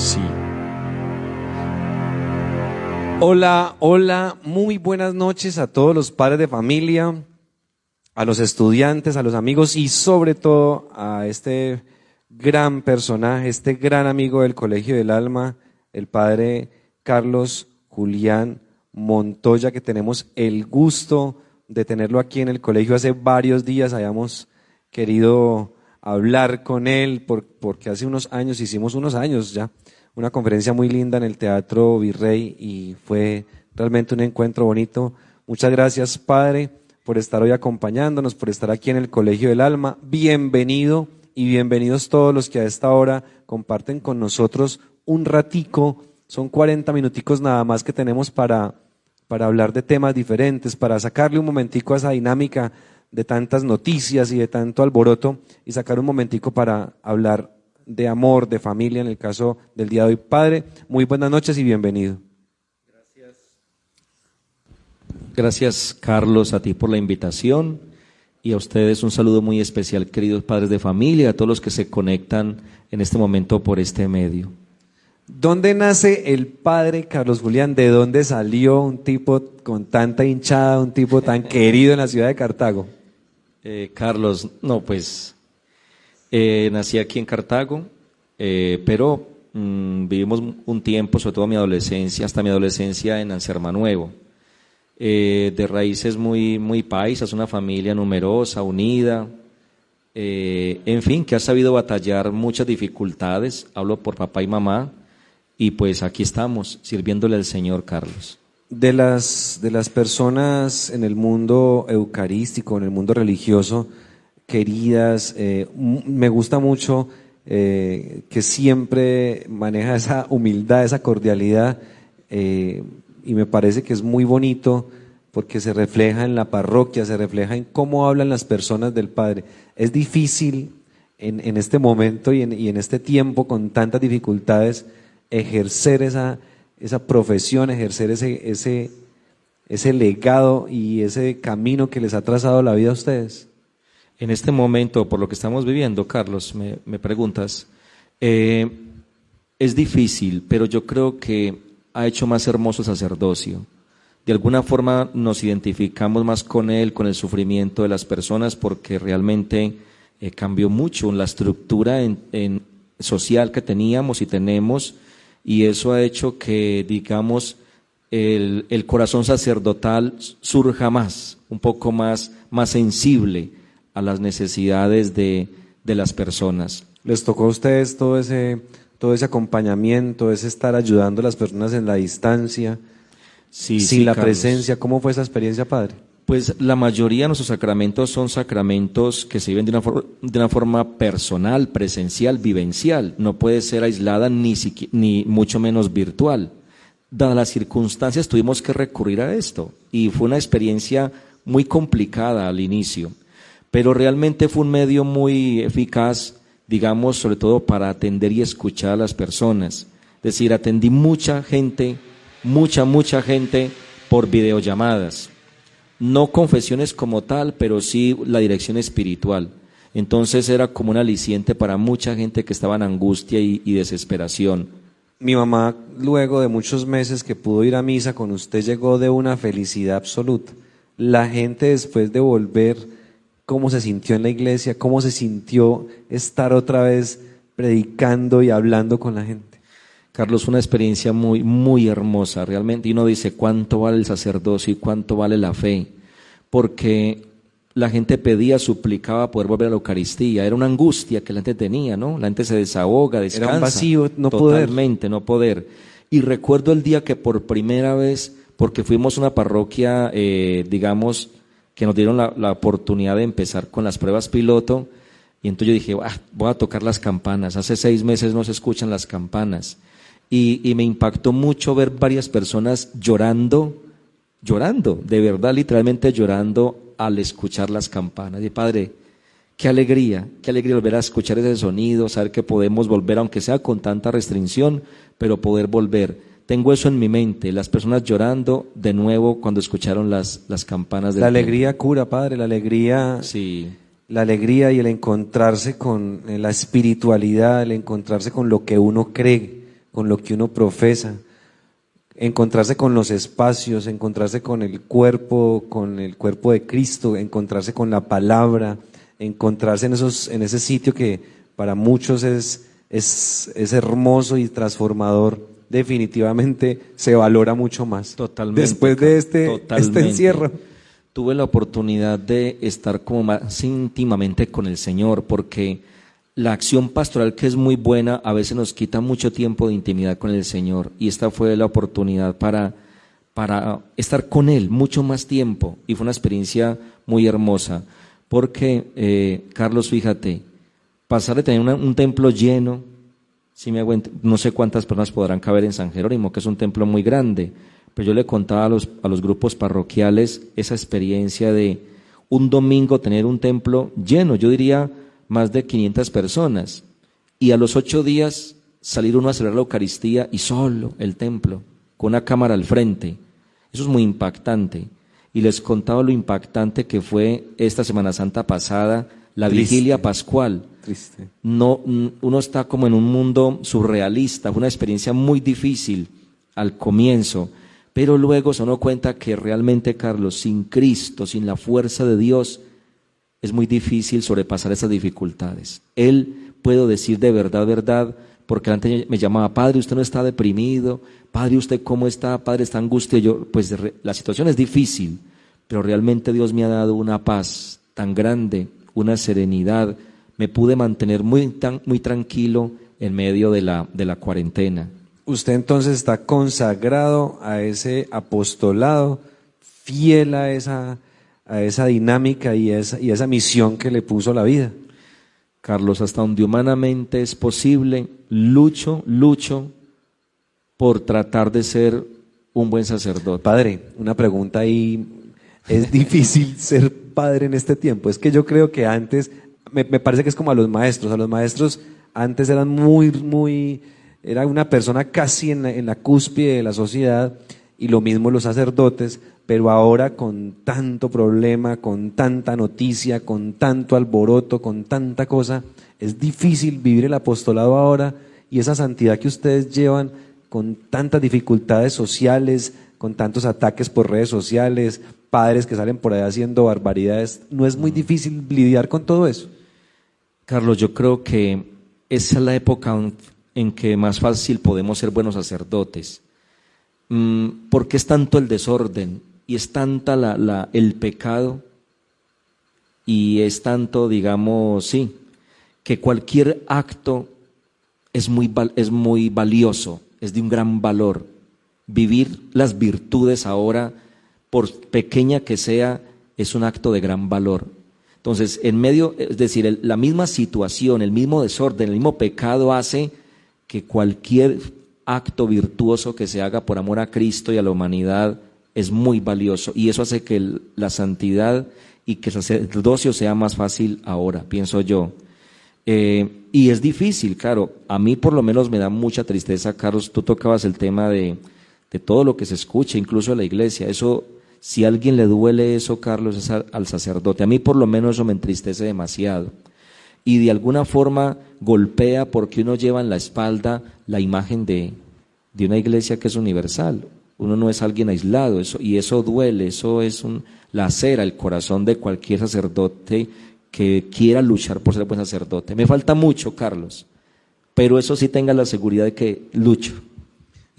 Sí. Hola, hola, muy buenas noches a todos los padres de familia, a los estudiantes, a los amigos y sobre todo a este gran personaje, este gran amigo del Colegio del Alma, el padre Carlos Julián Montoya, que tenemos el gusto de tenerlo aquí en el colegio hace varios días. Habíamos querido hablar con él porque hace unos años, hicimos unos años ya, una conferencia muy linda en el Teatro Virrey y fue realmente un encuentro bonito. Muchas gracias, Padre, por estar hoy acompañándonos, por estar aquí en el Colegio del Alma. Bienvenido y bienvenidos todos los que a esta hora comparten con nosotros un ratico. Son 40 minuticos nada más que tenemos para, para hablar de temas diferentes, para sacarle un momentico a esa dinámica de tantas noticias y de tanto alboroto y sacar un momentico para hablar de amor, de familia, en el caso del día de hoy. Padre, muy buenas noches y bienvenido. Gracias. Gracias, Carlos, a ti por la invitación y a ustedes un saludo muy especial, queridos padres de familia, a todos los que se conectan en este momento por este medio. ¿Dónde nace el padre Carlos Julián? ¿De dónde salió un tipo con tanta hinchada, un tipo tan querido en la ciudad de Cartago? Eh, Carlos, no, pues eh, nací aquí en Cartago, eh, pero mm, vivimos un tiempo, sobre todo mi adolescencia, hasta mi adolescencia en Anserma Nuevo. de raíces muy, muy paisas, una familia numerosa, unida, en fin, que ha sabido batallar muchas dificultades, hablo por papá y mamá, y pues aquí estamos, sirviéndole al Señor Carlos. De las, de las personas en el mundo eucarístico, en el mundo religioso, queridas, eh, me gusta mucho eh, que siempre maneja esa humildad, esa cordialidad, eh, y me parece que es muy bonito porque se refleja en la parroquia, se refleja en cómo hablan las personas del Padre. Es difícil en, este momento y en, y en este tiempo con tantas dificultades ejercer esa esa profesión, ejercer ese, ese, ese legado y ese camino que les ha trazado la vida a ustedes? En este momento, por lo que estamos viviendo, Carlos, me, preguntas, eh, es difícil, pero yo creo que ha hecho más hermoso sacerdocio. De alguna forma nos identificamos más con él, con el sufrimiento de las personas, porque realmente eh, cambió mucho la estructura social que teníamos y tenemos y eso ha hecho que, digamos, el, el, corazón sacerdotal surja más, un poco más, más sensible a las necesidades de, de las personas. ¿Les tocó a ustedes todo ese, todo ese acompañamiento, ese estar ayudando a las personas en la distancia, sí, sin la presencia? ¿Cómo fue esa experiencia, Padre? Pues la mayoría de nuestros sacramentos son sacramentos que se viven de una, de una forma personal, presencial, vivencial. No puede ser aislada ni, ni mucho menos virtual. Dadas las circunstancias tuvimos que recurrir a esto y fue una experiencia muy complicada al inicio, pero realmente fue un medio muy eficaz, digamos, sobre todo para atender y escuchar a las personas. Es decir, atendí mucha gente, mucha, mucha gente por videollamadas no confesiones como tal, pero sí la dirección espiritual. Entonces era como un aliciente para mucha gente que estaba en angustia y, desesperación. Mi mamá, luego de muchos meses que pudo ir a misa con usted, llegó de una felicidad absoluta. La gente después de volver, cómo se sintió en la iglesia, cómo se sintió estar otra vez predicando y hablando con la gente. Carlos, una experiencia muy, muy hermosa, realmente. Y uno dice, ¿cuánto vale el sacerdocio y cuánto vale la fe? Porque la gente pedía, suplicaba poder volver a la Eucaristía. Era una angustia que la gente tenía, ¿no? La gente se desahoga, descansa. Era un vacío, no Totalmente, no poder. Y recuerdo el día que por primera vez, porque fuimos una parroquia, eh, digamos, que nos dieron la, la, oportunidad de empezar con las pruebas piloto, y entonces yo dije, ah, voy a tocar las campanas. Hace seis meses no se escuchan las campanas y, me impactó mucho ver varias personas llorando, llorando, de verdad, literalmente llorando al escuchar las campanas. Y Padre, qué alegría, qué alegría volver a escuchar ese sonido, saber que podemos volver, aunque sea con tanta restricción, pero poder volver. Tengo eso en mi mente, las personas llorando de nuevo cuando escucharon las, las campanas de La alegría cura, Padre, la alegría. Sí. La alegría y el encontrarse con la espiritualidad, el encontrarse con lo que uno cree con lo que uno profesa, encontrarse con los espacios, encontrarse con el cuerpo, con el cuerpo de Cristo, encontrarse con la palabra, encontrarse en, esos, en ese sitio que para muchos es, es, es hermoso y transformador, definitivamente se valora mucho más. Totalmente. Después de este, este encierro. Tuve la oportunidad de estar como más íntimamente con el Señor, porque la acción pastoral que es muy buena a veces nos quita mucho tiempo de intimidad con el Señor y esta fue la oportunidad para, para estar con Él mucho más tiempo y fue una experiencia muy hermosa porque, eh, Carlos, fíjate, pasar de tener un templo lleno, si me no sé cuántas personas podrán caber en San Jerónimo, que es un templo muy grande, pero yo le contaba a los, a los grupos parroquiales esa experiencia de un domingo tener un templo lleno, yo diría más de 500 personas, y a los ocho días salir uno a celebrar la Eucaristía y solo el templo, con una cámara al frente. Eso es muy impactante. Y les contaba lo impactante que fue esta Semana Santa pasada, la vigilia pascual. No, uno está como en un mundo surrealista, una experiencia muy difícil al comienzo, pero luego se uno cuenta que realmente, Carlos, sin Cristo, sin la fuerza de Dios, es muy difícil sobrepasar esas dificultades. Él, puedo decir de verdad, verdad, porque antes me llamaba, Padre, usted no está deprimido, Padre, usted cómo está, Padre, está angustia. Yo, pues la situación es difícil, pero realmente Dios me ha dado una paz tan grande, una serenidad. Me pude mantener muy, tan, muy tranquilo en medio de la, de la cuarentena. Usted entonces está consagrado a ese apostolado, fiel a esa a esa dinámica y esa, y esa misión que le puso la vida. Carlos, hasta donde humanamente es posible, lucho, lucho por tratar de ser un buen sacerdote. Padre, una pregunta ahí, ¿es difícil ser padre en este tiempo? Es que yo creo que antes, me, me parece que es como a los maestros, a los maestros antes eran muy, muy, era una persona casi en la, en la cúspide de la sociedad y lo mismo los sacerdotes, pero ahora con tanto problema, con tanta noticia, con tanto alboroto, con tanta cosa, es difícil vivir el apostolado ahora y esa santidad que ustedes llevan con tantas dificultades sociales, con tantos ataques por redes sociales, padres que salen por ahí haciendo barbaridades, ¿no es muy difícil lidiar con todo eso? Carlos, yo creo que esa es la época en que más fácil podemos ser buenos sacerdotes Mm, porque es tanto el desorden y es tanta la, el pecado y es tanto, digamos, sí, que cualquier acto es muy, es muy valioso, es de un gran valor. Vivir las virtudes ahora, por pequeña que sea, es un acto de gran valor. Entonces, en medio, es decir, la misma situación, el mismo desorden, el mismo pecado hace que cualquier acto virtuoso que se haga por amor a Cristo y a la humanidad es muy valioso y eso hace que la santidad y que el sacerdocio sea más fácil ahora, pienso yo. Eh, y es difícil, claro, a mí por lo menos me da mucha tristeza, Carlos, tú tocabas el tema de, de todo lo que se escucha, incluso en la iglesia, eso, si a alguien le duele eso, Carlos, es al sacerdote, a mí por lo menos eso me entristece demasiado y de alguna forma golpea porque uno lleva en la espalda la imagen de, de una iglesia que es universal. Uno no es alguien aislado eso, y eso duele, eso es un, la cera, el corazón de cualquier sacerdote que quiera luchar por ser buen sacerdote. Me falta mucho, Carlos, pero eso sí tenga la seguridad de que lucho.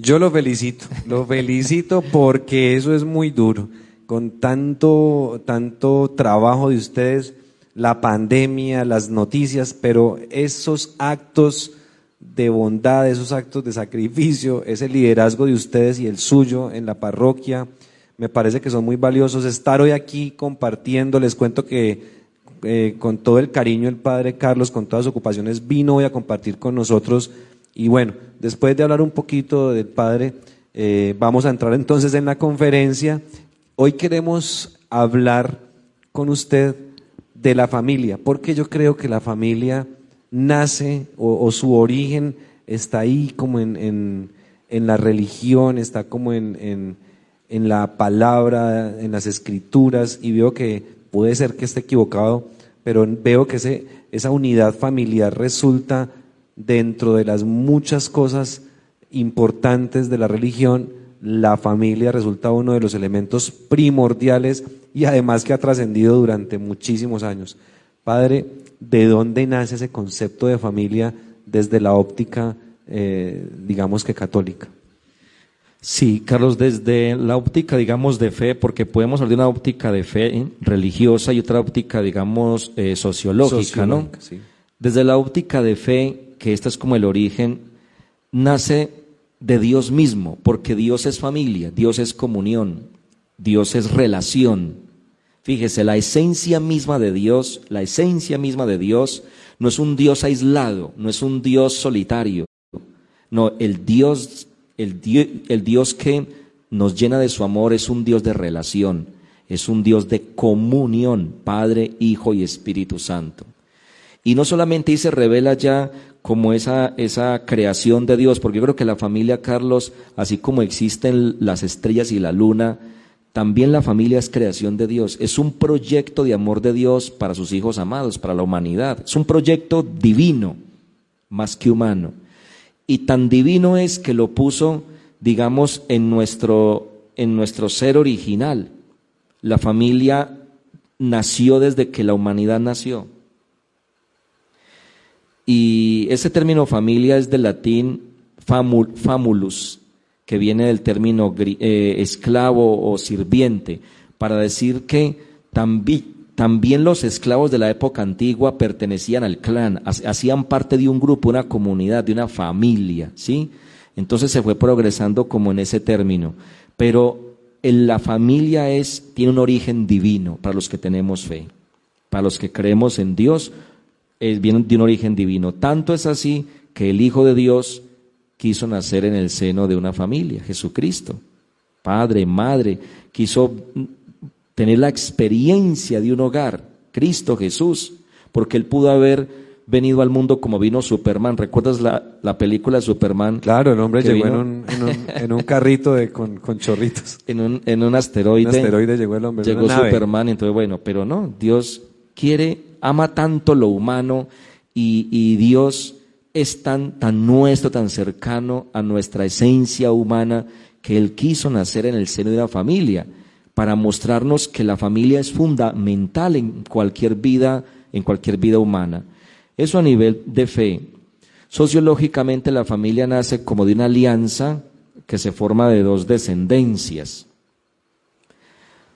Yo lo felicito, lo felicito porque eso es muy duro. Con tanto, tanto trabajo de ustedes, la pandemia, las noticias, pero esos actos de bondad, esos actos de sacrificio, ese liderazgo de ustedes y el suyo en la parroquia, me parece que son muy valiosos. Estar hoy aquí compartiendo, les cuento que eh, con todo el cariño el Padre Carlos, con todas sus ocupaciones, vino hoy a compartir con nosotros. Y bueno, después de hablar un poquito del Padre, eh, vamos a entrar entonces en la conferencia. Hoy queremos hablar con usted de la familia, porque yo creo que la familia nace o, su origen está ahí como en, en, la religión, está como en, en, la palabra, en las escrituras, y veo que puede ser que esté equivocado, pero veo que ese, esa unidad familiar resulta dentro de las muchas cosas importantes de la religión, la familia resulta uno de los elementos primordiales y además que ha trascendido durante muchísimos años. Padre, ¿de dónde nace ese concepto de familia desde la óptica, eh, digamos que católica? Sí, Carlos, desde la óptica, digamos, de fe, porque podemos hablar de una óptica de fe religiosa y otra óptica, digamos, eh, sociológica, ¿no? Desde la óptica de fe, que esta es como el origen, nace de Dios mismo, porque Dios es familia, Dios es comunión, Dios es relación. Fíjese, la esencia misma de Dios, la esencia misma de Dios no es un Dios aislado, no es un Dios solitario. No, el Dios el Dios, que nos llena de su amor es un Dios de relación, es un Dios de comunión, Padre, Hijo y Espíritu Santo. Y no solamente ahí se revela ya como esa, esa creación de Dios, porque yo creo que la familia, Carlos, así como existen las estrellas y la luna, también la familia es creación de Dios. Es un proyecto de amor de Dios para sus hijos amados, para la humanidad. Es un proyecto divino, más que humano y tan divino es que lo puso, digamos, en nuestro, en nuestro ser original. La familia nació desde que la humanidad nació. Y ese término familia es del latín famulus, que viene del término eh, esclavo o sirviente, para decir que también también los esclavos de la época antigua pertenecían al clan, hacían parte de un grupo, una comunidad, de una familia, ¿sí? Entonces se fue progresando como en ese término. Pero la familia es, tiene un origen divino para los que tenemos fe. Para los que creemos en Dios, es, viene de un origen divino. Tanto es así que el Hijo de Dios quiso nacer en el seno de una familia, Jesucristo. Padre, madre, quiso tener la experiencia de un hogar, Cristo Jesús, porque él pudo haber venido al mundo como vino Superman. ¿Recuerdas la, la película de Superman? Claro, el hombre llegó en un, en, un, carrito de, con, con, chorritos. En un, en un asteroide. Un asteroide llegó el hombre. Llegó Superman, entonces bueno, pero no, Dios quiere, ama tanto lo humano y, Dios es tan, tan nuestro, tan cercano a nuestra esencia humana que Él quiso nacer en el seno de la familia para mostrarnos que la familia es fundamental en cualquier vida, en cualquier vida humana. Eso a nivel de fe. Sociológicamente la familia nace como de una alianza que se forma de dos descendencias.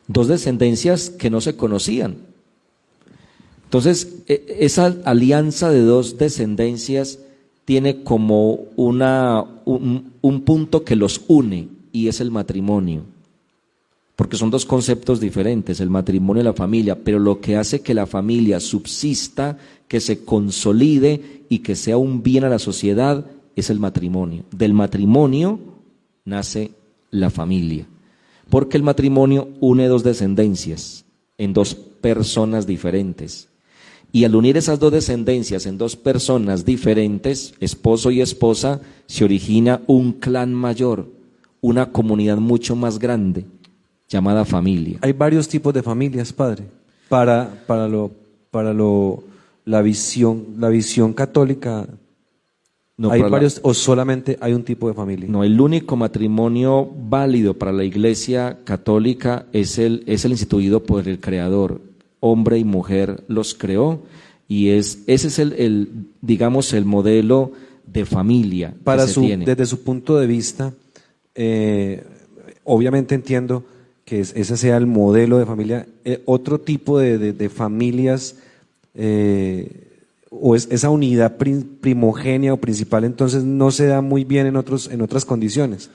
Dos descendencias que no se conocían. Entonces, e, esa alianza de dos descendencias tiene como una, un, un punto que los une y es el matrimonio porque son dos conceptos diferentes, el matrimonio y la familia, pero lo que hace que la familia subsista, que se consolide y que sea un bien a la sociedad es el matrimonio. Del matrimonio nace la familia, porque el matrimonio une dos descendencias en dos personas diferentes. Y al unir esas dos descendencias en dos personas diferentes, esposo y esposa, se origina un clan mayor, una comunidad mucho más grande llamada familia. Hay varios tipos de familias, padre, para, para, lo, para lo, la, visión, la visión católica. No, ¿Hay varios o solamente hay un tipo de familia? No, el único matrimonio válido para la Iglesia católica es el, es el instituido por el Creador. Hombre y mujer los creó y es, ese es el, digamos, el modelo de familia para su, Desde su punto de vista, eh, obviamente entiendo que ese sea el modelo de familia. Eh, otro tipo de, familias eh, o es, esa unidad primogénea o principal entonces no se da muy bien en, otros, en otras condiciones.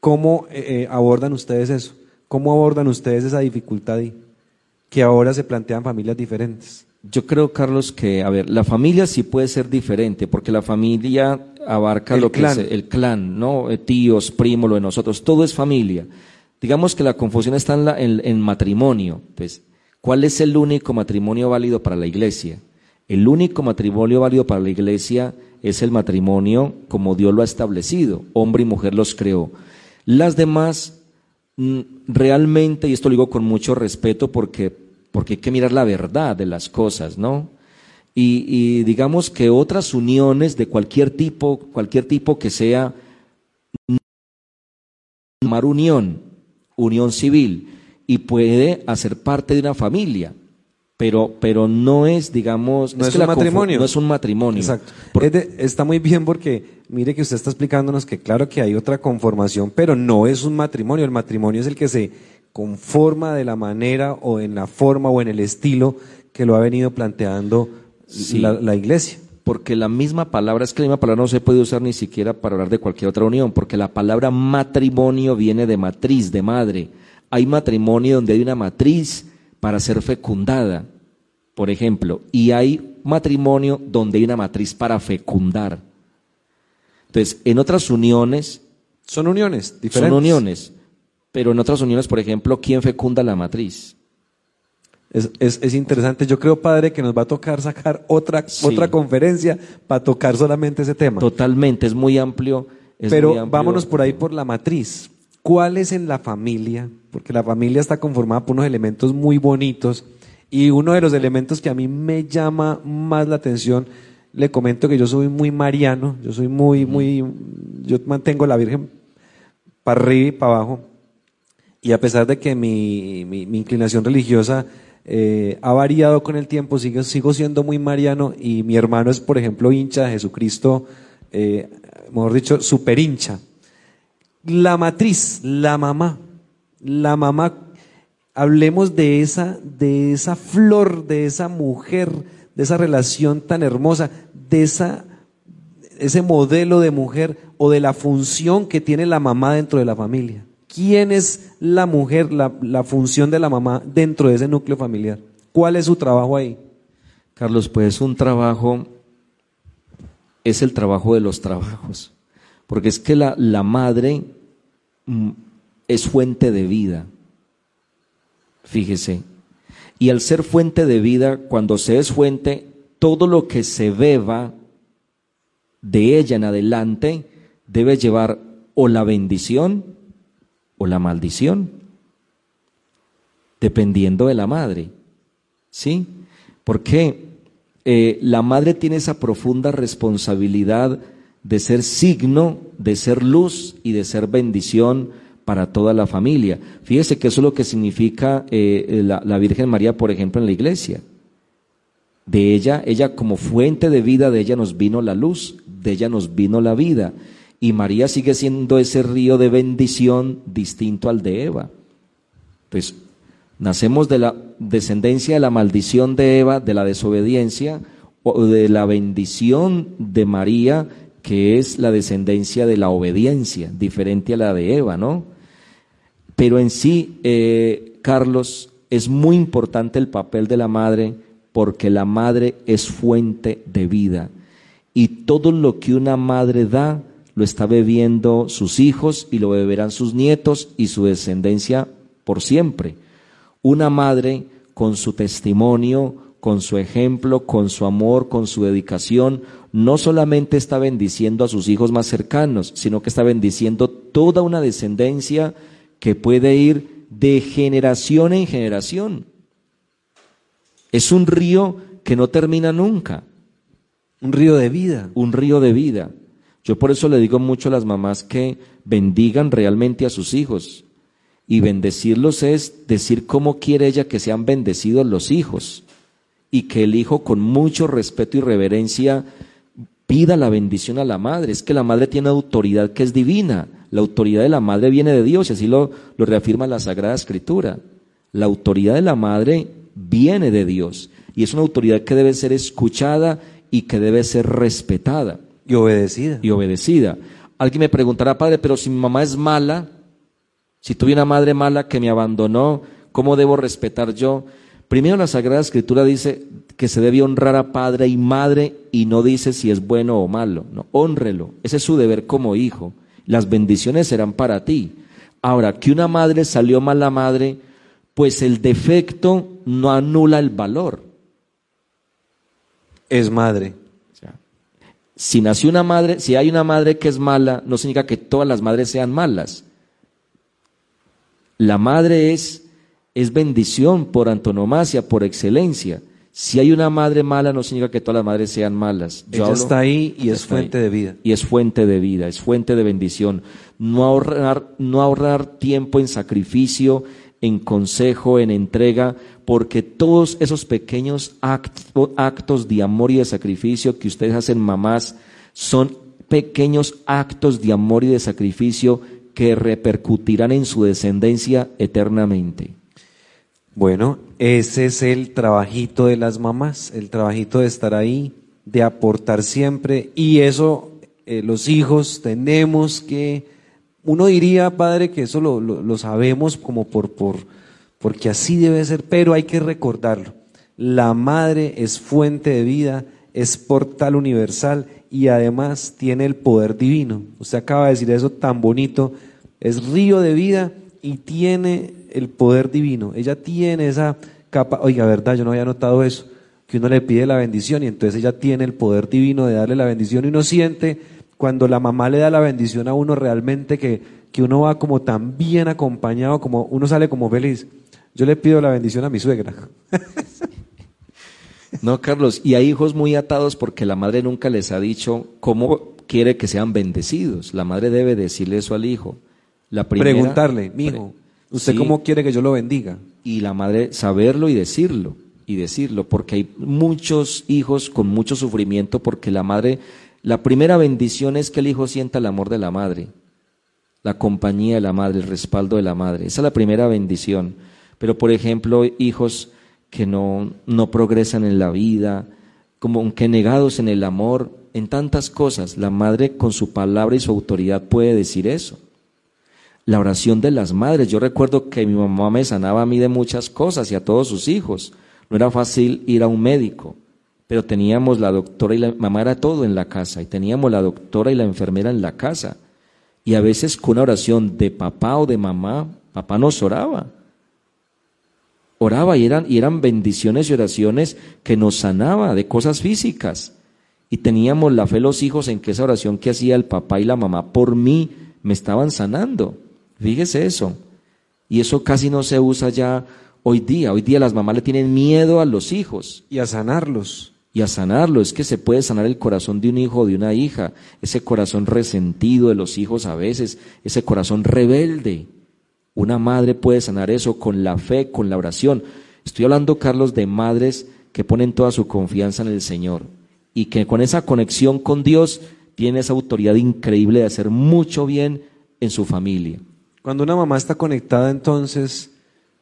¿Cómo eh, abordan ustedes eso? ¿Cómo abordan ustedes esa dificultad que ahora se plantean familias diferentes? Yo creo, Carlos, que, a ver, la familia sí puede ser diferente, porque la familia abarca lo que es el clan, ¿no? Tíos, primos, lo de nosotros, todo es familia. Digamos que la confusión está en, en, matrimonio. Pues, ¿cuál es el único matrimonio válido para la iglesia? El único matrimonio válido para la iglesia es el matrimonio como Dios lo ha establecido. Hombre y mujer los creó. Las demás, realmente, y esto lo digo con mucho respeto porque, porque hay que mirar la verdad de las cosas, ¿no? Y, digamos que otras uniones de cualquier tipo, cualquier tipo que sea Tomar unión, unión civil, y puede hacer parte de una familia pero, pero no es, digamos, No es que un matrimonio. No es un matrimonio. Exacto. Por- Es de- está muy bien porque mire que usted está explicándonos que claro que hay otra conformación, pero no es un matrimonio. El matrimonio es el que se conforma de la manera o en la forma o en el estilo que lo ha venido planteando Sí. la, la iglesia. Porque la misma palabra, es que la misma palabra no se puede usar ni siquiera para hablar de cualquier otra unión, porque la palabra matrimonio viene de matriz, de madre. Hay matrimonio donde hay una matriz para ser fecundada, por ejemplo, y hay matrimonio donde hay una matriz para fecundar. Entonces, en otras uniones Son uniones diferentes. son uniones, pero en otras uniones, por ejemplo, ¿quién fecunda la matriz? Es, es- es interesante. Yo creo, padre, que nos va a tocar sacar otra, Sí. otra conferencia para tocar solamente ese tema. Totalmente, es muy amplio. es Pero muy amplio. vámonos por ahí por la matriz. ¿Cuál es en la familia? Porque la familia está conformada por unos elementos muy bonitos y uno de los elementos que a mí me llama más la atención, le comento que yo soy muy mariano, yo soy muy, muy, yo mantengo la Virgen para arriba y para abajo y a pesar de que mi, mi- mi inclinación religiosa eh, ha variado con el tiempo, sigo, sigo siendo muy mariano y mi hermano es, por ejemplo, hincha de Jesucristo, eh, mejor dicho, super hincha. La matriz, la mamá, la mamá, hablemos de esa, de esa flor, de esa mujer, de esa relación tan hermosa, de esa, ese modelo de mujer o de la función que tiene la mamá dentro de la familia. ¿Quién es la mujer, la, la función de la mamá dentro de ese núcleo familiar? ¿Cuál es su trabajo ahí? Carlos, pues un trabajo es el trabajo de los trabajos, porque es que la, la madre mm, es fuente de vida, fíjese, y al ser fuente de vida, cuando se es fuente, todo lo que se beba de ella en adelante debe llevar o la bendición o la maldición, dependiendo de la madre. ¿Sí? Porque eh, la madre tiene esa profunda responsabilidad de ser signo, de ser luz y de ser bendición para toda la familia. Fíjese que eso es lo que significa eh, la, la Virgen María, por ejemplo, en la iglesia. De ella, ella como fuente de vida, de ella nos vino la luz, de ella nos vino la vida. Y María sigue siendo ese río de bendición distinto al de Eva. Entonces, nacemos de la descendencia de la maldición de Eva, de la desobediencia, o de la bendición de María, que es la descendencia de la obediencia, diferente a la de Eva, ¿no? Pero en sí, eh, Carlos, es muy importante el papel de la madre porque la madre es fuente de vida. Y todo lo que una madre da, lo está bebiendo sus hijos y lo beberán sus nietos y su descendencia por siempre. Una madre con su testimonio, con su ejemplo, con su amor, con su dedicación, no solamente está bendiciendo a sus hijos más cercanos, sino que está bendiciendo toda una descendencia que puede ir de generación en generación. Es un río que no termina nunca, Un río de vida. un río de vida. Yo por eso le digo mucho a las mamás que bendigan realmente a sus hijos. Y bendecirlos es decir cómo quiere ella que sean bendecidos los hijos. Y que el hijo con mucho respeto y reverencia pida la bendición a la madre. Es que la madre tiene autoridad que es divina. La autoridad de la madre viene de Dios y así lo, lo reafirma la Sagrada Escritura. La autoridad de la madre viene de Dios y es una autoridad que debe ser escuchada y que debe ser respetada Y obedecida. y obedecida. Alguien me preguntará, padre, pero si mi mamá es mala, si tuve una madre mala que me abandonó, ¿cómo debo respetar yo? Primero la Sagrada Escritura dice que se debe honrar a padre y madre y no dice si es bueno o malo. No, honrelo. Ese es su deber como hijo. Las bendiciones serán para ti. Ahora, que una madre salió mala madre, pues el defecto no anula el valor. Es madre. Si nació una madre, si hay una madre que es mala, no significa que todas las madres sean malas. La madre es, es bendición por antonomasia, por excelencia. Si hay una madre mala, no significa que todas las madres sean malas. Yo Ella está ahí y es fuente de vida. Y es fuente de vida, es fuente de bendición. No ahorrar, no ahorrar tiempo en sacrificio, en consejo, en entrega, porque todos esos pequeños actos de amor y de sacrificio que ustedes hacen, mamás, son pequeños actos de amor y de sacrificio que repercutirán en su descendencia eternamente. Bueno, ese es el trabajito de las mamás, el trabajito de estar ahí, de aportar siempre, y eso eh, los hijos tenemos que, uno diría, padre, que eso lo, lo, sabemos como por, por, porque así debe ser, pero hay que recordarlo. La madre es fuente de vida, es portal universal y además tiene el poder divino. Usted acaba de decir eso tan bonito, es río de vida y tiene el poder divino. Ella tiene esa capa, oiga, verdad, yo no había notado eso, que uno le pide la bendición y entonces ella tiene el poder divino de darle la bendición y uno siente cuando la mamá le da la bendición a uno realmente que, que uno va como tan bien acompañado, como uno sale como feliz. Yo le pido la bendición a mi suegra. No, Carlos, y hay hijos muy atados porque la madre nunca les ha dicho cómo quiere que sean bendecidos. La madre debe decirle eso al hijo. La Preguntarle, mi hijo, ¿Usted cómo quiere que yo lo bendiga? Y la madre saberlo y decirlo, y decirlo, porque hay muchos hijos con mucho sufrimiento porque la madre, la primera bendición es que el hijo sienta el amor de la madre, la compañía de la madre, el respaldo de la madre. Esa es la primera bendición. Pero, por ejemplo, hijos que no, no progresan en la vida, como que negados en el amor, en tantas cosas, la madre con su palabra y su autoridad puede decir eso la oración de las madres. Yo recuerdo que mi mamá me sanaba a mí de muchas cosas y a todos sus hijos. No era fácil ir a un médico, pero teníamos la doctora y la mamá era todo en la casa y teníamos la doctora y la enfermera en la casa. Y a veces con una oración de papá o de mamá, papá nos oraba. Oraba y eran, y eran bendiciones y oraciones que nos sanaba de cosas físicas. Y teníamos la fe los hijos en que esa oración que hacía el papá y la mamá por mí me estaban sanando. Fíjese eso. Y eso casi no se usa ya hoy día. Hoy día las mamás le tienen miedo a los hijos. Y a sanarlos. Y a sanarlos. Es que se puede sanar el corazón de un hijo o de una hija. Ese corazón resentido de los hijos a veces. Ese corazón rebelde. Una madre puede sanar eso con la fe, con la oración. Estoy hablando, Carlos, de madres que ponen toda su confianza en el Señor. Y que con esa conexión con Dios tiene esa autoridad increíble de hacer mucho bien en su familia. Cuando una mamá está conectada entonces,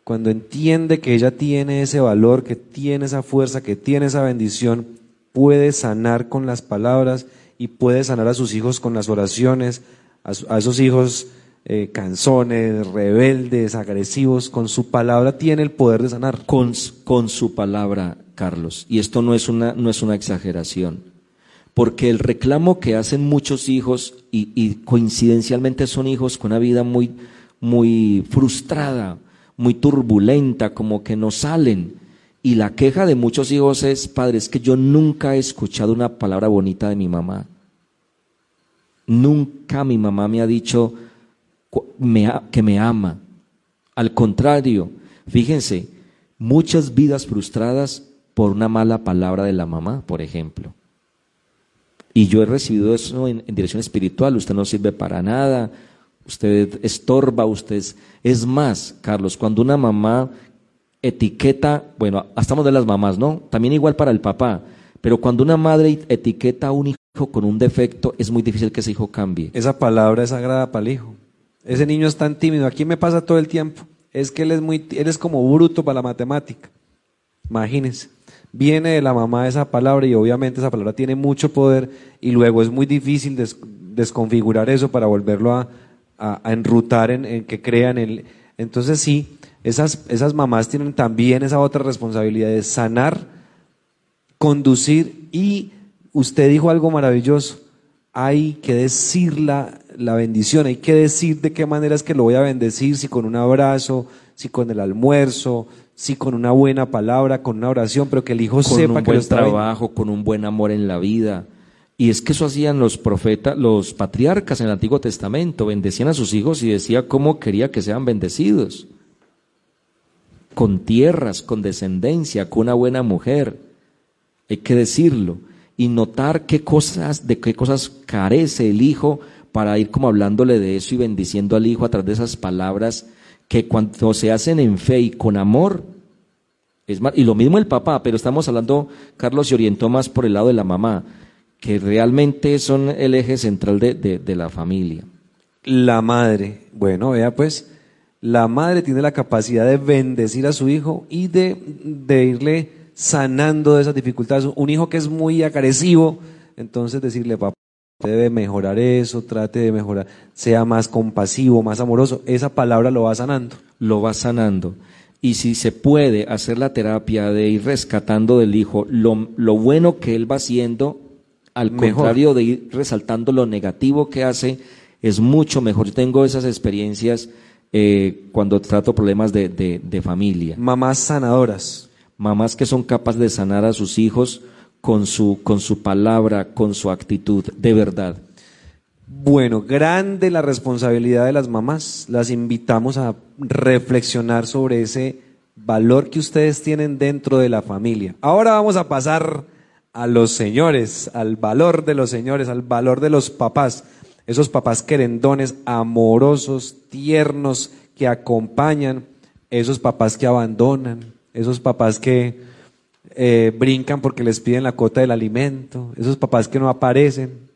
cuando entiende que ella tiene ese valor, que tiene esa fuerza, que tiene esa bendición, puede sanar con las palabras y puede sanar a sus hijos con las oraciones, a, esos hijos eh, canzones, rebeldes, agresivos, con su palabra tiene el poder de sanar. Con, con su palabra, Carlos. Y esto no es una, no es una exageración. Porque el reclamo que hacen muchos hijos, y, y coincidencialmente son hijos con una vida muy, muy frustrada, muy turbulenta, como que no salen. Y la queja de muchos hijos es, padre, es que yo nunca he escuchado una palabra bonita de mi mamá. Nunca mi mamá me ha dicho que me ama. Al contrario, fíjense, muchas vidas frustradas por una mala palabra de la mamá, por ejemplo. Y yo he recibido eso en, en dirección espiritual, usted no sirve para nada, usted estorba, usted es, más, Carlos, cuando una mamá etiqueta, bueno, estamos de las mamás, ¿no? También igual para el papá, pero cuando una madre etiqueta a un hijo con un defecto, es muy difícil que ese hijo cambie. Esa palabra es sagrada para el hijo. Ese niño es tan tímido, aquí me pasa todo el tiempo. Es que él es muy, él es como bruto para la matemática. Imagínense. Viene de la mamá esa palabra y obviamente esa palabra tiene mucho poder y luego es muy difícil desconfigurar eso para volverlo a, a, enrutar en, que crean. En, entonces sí, esas, esas mamás tienen también esa otra responsabilidad de sanar, conducir y usted dijo algo maravilloso. Hay que decir la, la bendición, hay que decir de qué manera es que lo voy a bendecir, si con un abrazo, si con el almuerzo, si con una buena palabra, con una oración, pero que el hijo sepa que lo está trabajo, con un buen amor en la vida. Y es que eso hacían los profetas, los patriarcas en el Antiguo Testamento, bendecían a sus hijos y decía cómo quería que sean bendecidos. con tierras, con descendencia, con una buena mujer. Hay que decirlo. Y notar qué cosas, de qué cosas carece el hijo para ir como hablándole de eso y bendiciendo al hijo a través de esas palabras que cuando se hacen en fe y con amor, es más, y lo mismo el papá, pero estamos hablando, Carlos se orientó más por el lado de la mamá, que realmente son el eje central de, de la familia. La madre, bueno, vea pues, la madre tiene la capacidad de bendecir a su hijo y de, de irle sanando de esas dificultades. Un hijo que es muy agresivo, entonces decirle, papá, debe mejorar eso, trate de mejorar, sea más compasivo, más amoroso. Esa palabra lo va sanando. Lo va sanando. Y si se puede hacer la terapia de ir rescatando del hijo lo, lo bueno que él va haciendo, al contrario de ir resaltando lo negativo que hace, es mucho mejor. Yo tengo esas experiencias eh, cuando trato problemas de, de, familia. Mamás sanadoras. Mamás que son capaces de sanar a sus hijos con su, con su palabra, con su actitud, de verdad. Bueno, grande la responsabilidad de las mamás. Las invitamos a reflexionar sobre ese valor que ustedes tienen dentro de la familia. Ahora vamos a pasar a los señores, al valor de los señores, al valor de los papás esos papás querendones, amorosos, tiernos, que acompañan, esos papás que abandonan, esos papás que eh, brincan porque les piden la cuota del alimento, esos papás que no aparecen.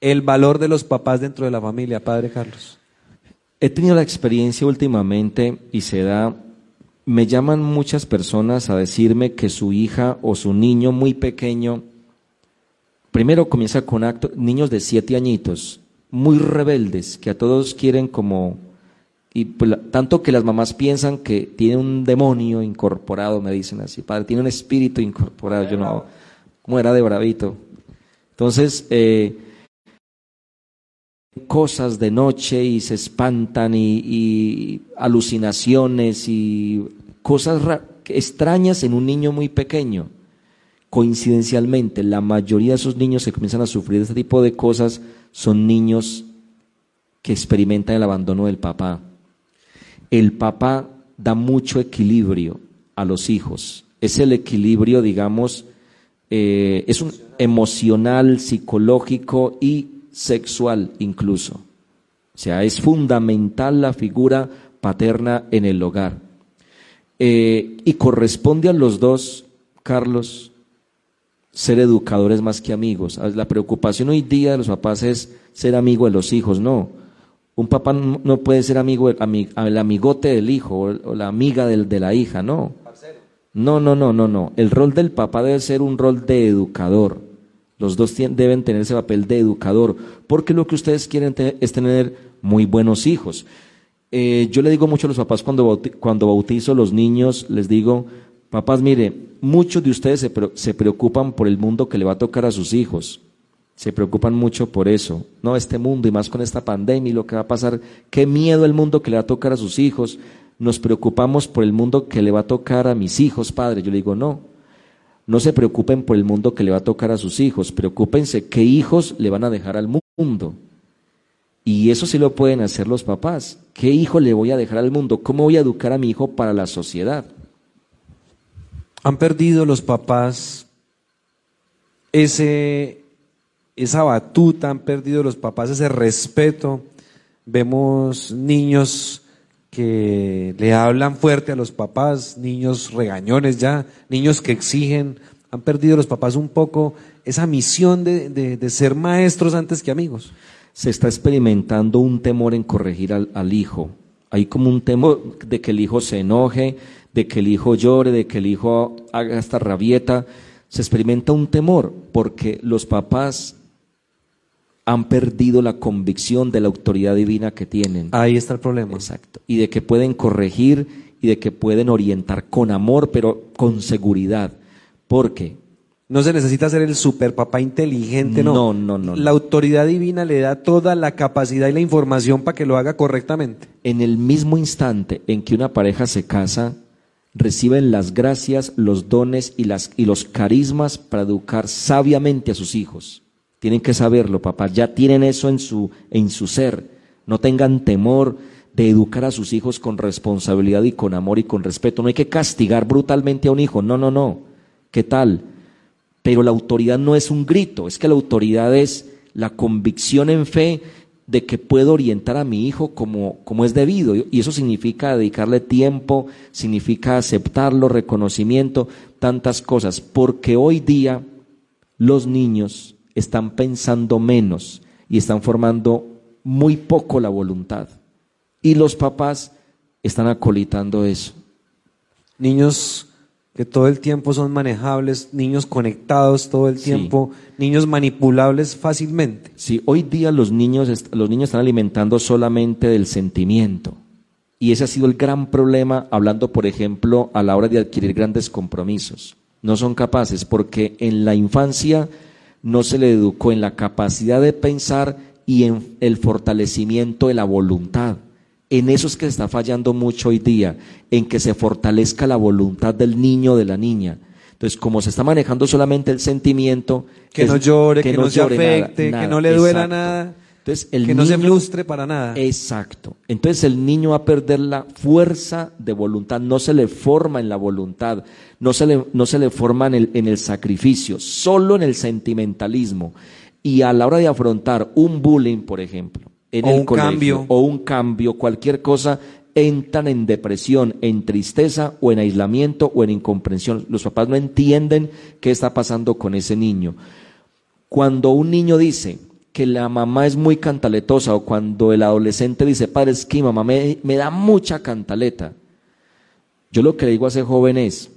El valor de los papás dentro de la familia, Padre Carlos. He tenido la experiencia últimamente y se da, me llaman muchas personas a decirme que su hija o su niño muy pequeño, primero comienza con actos, niños de siete añitos, muy rebeldes, que a todos quieren como... Y pues, tanto que las mamás piensan que tiene un demonio incorporado, me dicen así, padre, tiene un espíritu incorporado, yo no, ¿cómo era de bravito? Entonces, eh, cosas de noche y se espantan y, alucinaciones y cosas extrañas en un niño muy pequeño. Coincidencialmente, la mayoría de esos niños que comienzan a sufrir este tipo de cosas son niños que experimentan el abandono del papá. El papá da mucho equilibrio a los hijos. Es el equilibrio, digamos, eh, es un emocional, psicológico y sexual incluso. O sea, es fundamental la figura paterna en el hogar. Eh, y corresponde a los dos, Carlos, ser educadores más que amigos. La preocupación hoy día de los papás es ser amigo de los hijos, no. Un papá no puede ser amigo, el amigote del hijo o la amiga del, de la hija, no. No, no, no, no, no. El rol del papá debe ser un rol de educador. Los dos deben tener ese papel de educador, porque lo que ustedes quieren es tener muy buenos hijos. Eh, yo le digo mucho a los papás cuando, cuando bautizo los niños, les digo, papás, mire, muchos de ustedes se, preocupan por el mundo que le va a tocar a sus hijos. Se preocupan mucho por eso. No, este mundo y más con esta pandemia y lo que va a pasar. Qué miedo el mundo que le va a tocar a sus hijos. Nos preocupamos por el mundo que le va a tocar a mis hijos, padre. Yo le digo, no. No se preocupen por el mundo que le va a tocar a sus hijos. Preocúpense qué hijos le van a dejar al mundo. Y eso sí lo pueden hacer los papás. ¿Qué hijo le voy a dejar al mundo? ¿Cómo voy a educar a mi hijo para la sociedad? Han perdido los papás ese, esa batuta, han perdido los papás ese respeto. Vemos niños que le hablan fuerte a los papás, niños regañones ya, niños que exigen. Han perdido los papás un poco esa misión de, de, ser maestros antes que amigos. Se está experimentando un temor en corregir al, al hijo. Hay como un temor de que el hijo se enoje, de que el hijo llore, de que el hijo haga esta rabieta, se experimenta un temor porque los papás han perdido la convicción de la autoridad divina que tienen. Ahí está el problema. Exacto. Y de que pueden corregir y de que pueden orientar con amor, pero con seguridad. Porque no se necesita ser el super papá inteligente, no. No, no, no. La autoridad divina le da toda la capacidad y la información para que lo haga correctamente. En el mismo instante en que una pareja se casa, reciben las gracias, los dones y, las, y los carismas para educar sabiamente a sus hijos. Tienen que saberlo, papás, ya tienen eso en su, en su ser. No tengan temor de educar a sus hijos con responsabilidad y con amor y con respeto. No hay que castigar brutalmente a un hijo, no, no, no. ¿Qué tal? Pero la autoridad no es un grito, es que la autoridad es la convicción en fe de que puedo orientar a mi hijo como, como es debido. Y eso significa dedicarle tiempo, significa aceptarlo, reconocimiento, tantas cosas. Porque hoy día los niños están pensando menos y están formando muy poco la voluntad. Y los papás están acolitando eso. Niños que todo el tiempo son manejables, niños conectados todo el tiempo, niños manipulables fácilmente. Sí, hoy día los niños, los niños están alimentando solamente del sentimiento. Y ese ha sido el gran problema, hablando, por ejemplo, a la hora de adquirir grandes compromisos. No son capaces porque en la infancia no se le educó en la capacidad de pensar y en el fortalecimiento de la voluntad. En eso es que se está fallando mucho hoy día, en que se fortalezca la voluntad del niño o de la niña. Entonces, como se está manejando solamente el sentimiento, que no llore, que, no, se afecte, que no le duela nada. Entonces, el que no se frustre para nada. Exacto. Entonces el niño va a perder la fuerza de voluntad, no se le forma en la voluntad, no se le, no se le forma en el, en el sacrificio, solo en el sentimentalismo. Y a la hora de afrontar un bullying, por ejemplo, en o el un cambio. o un cambio, cualquier cosa, entran en depresión, en tristeza o en aislamiento o en incomprensión. Los papás no entienden qué está pasando con ese niño. Cuando un niño dice que la mamá es muy cantaletosa o cuando el adolescente dice, padre, es que mi mamá me, me da mucha cantaleta, yo lo que le digo a ese joven es,